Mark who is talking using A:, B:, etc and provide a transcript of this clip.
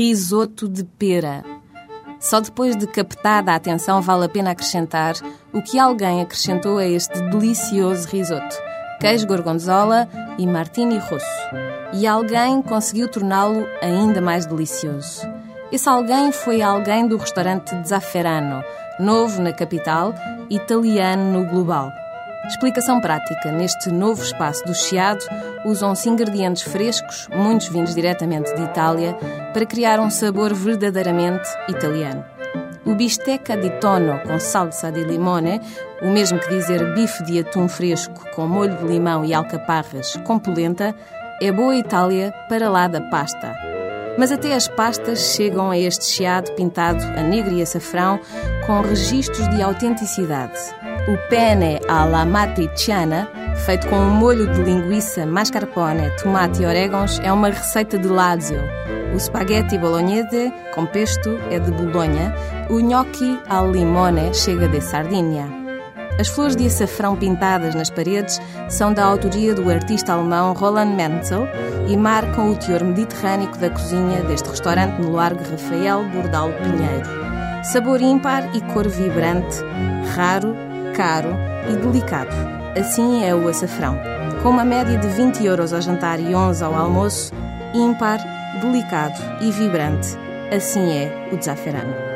A: risoto de pera. Só depois de captada a atenção vale a pena acrescentar o que alguém acrescentou a este delicioso risoto: queijo gorgonzola e martini rosso. E alguém conseguiu torná-lo ainda mais delicioso. Esse alguém foi alguém do restaurante Zafferano, novo na capital, italiano no global. Explicação prática. Neste novo espaço do Chiado, usam-se ingredientes frescos, muitos vindos diretamente de Itália, para criar um sabor verdadeiramente italiano. O bisteca di tono com salsa de limone, o mesmo que dizer bife de atum fresco com molho de limão e alcaparras com polenta, é boa Itália para lá da pasta. Mas até as pastas chegam a este chiado pintado a negro e açafrão com registros de autenticidade. O penne alla matriciana, feito com um molho de linguiça, mascarpone, tomate e orégãos, é uma receita de Lazio. O spaghetti bolognese com pesto é de Bolonha. O gnocchi al limone chega de Sardinha. As flores de açafrão pintadas nas paredes são da autoria do artista alemão Roland Menzel e marcam o teor mediterrâneo da cozinha deste restaurante no Largo Rafael Bordal Pinheiro. Sabor ímpar e cor vibrante, raro, caro e delicado. Assim é o açafrão. Com uma média de 20 euros ao jantar e 11 ao almoço, ímpar, delicado e vibrante. Assim é o desaferano.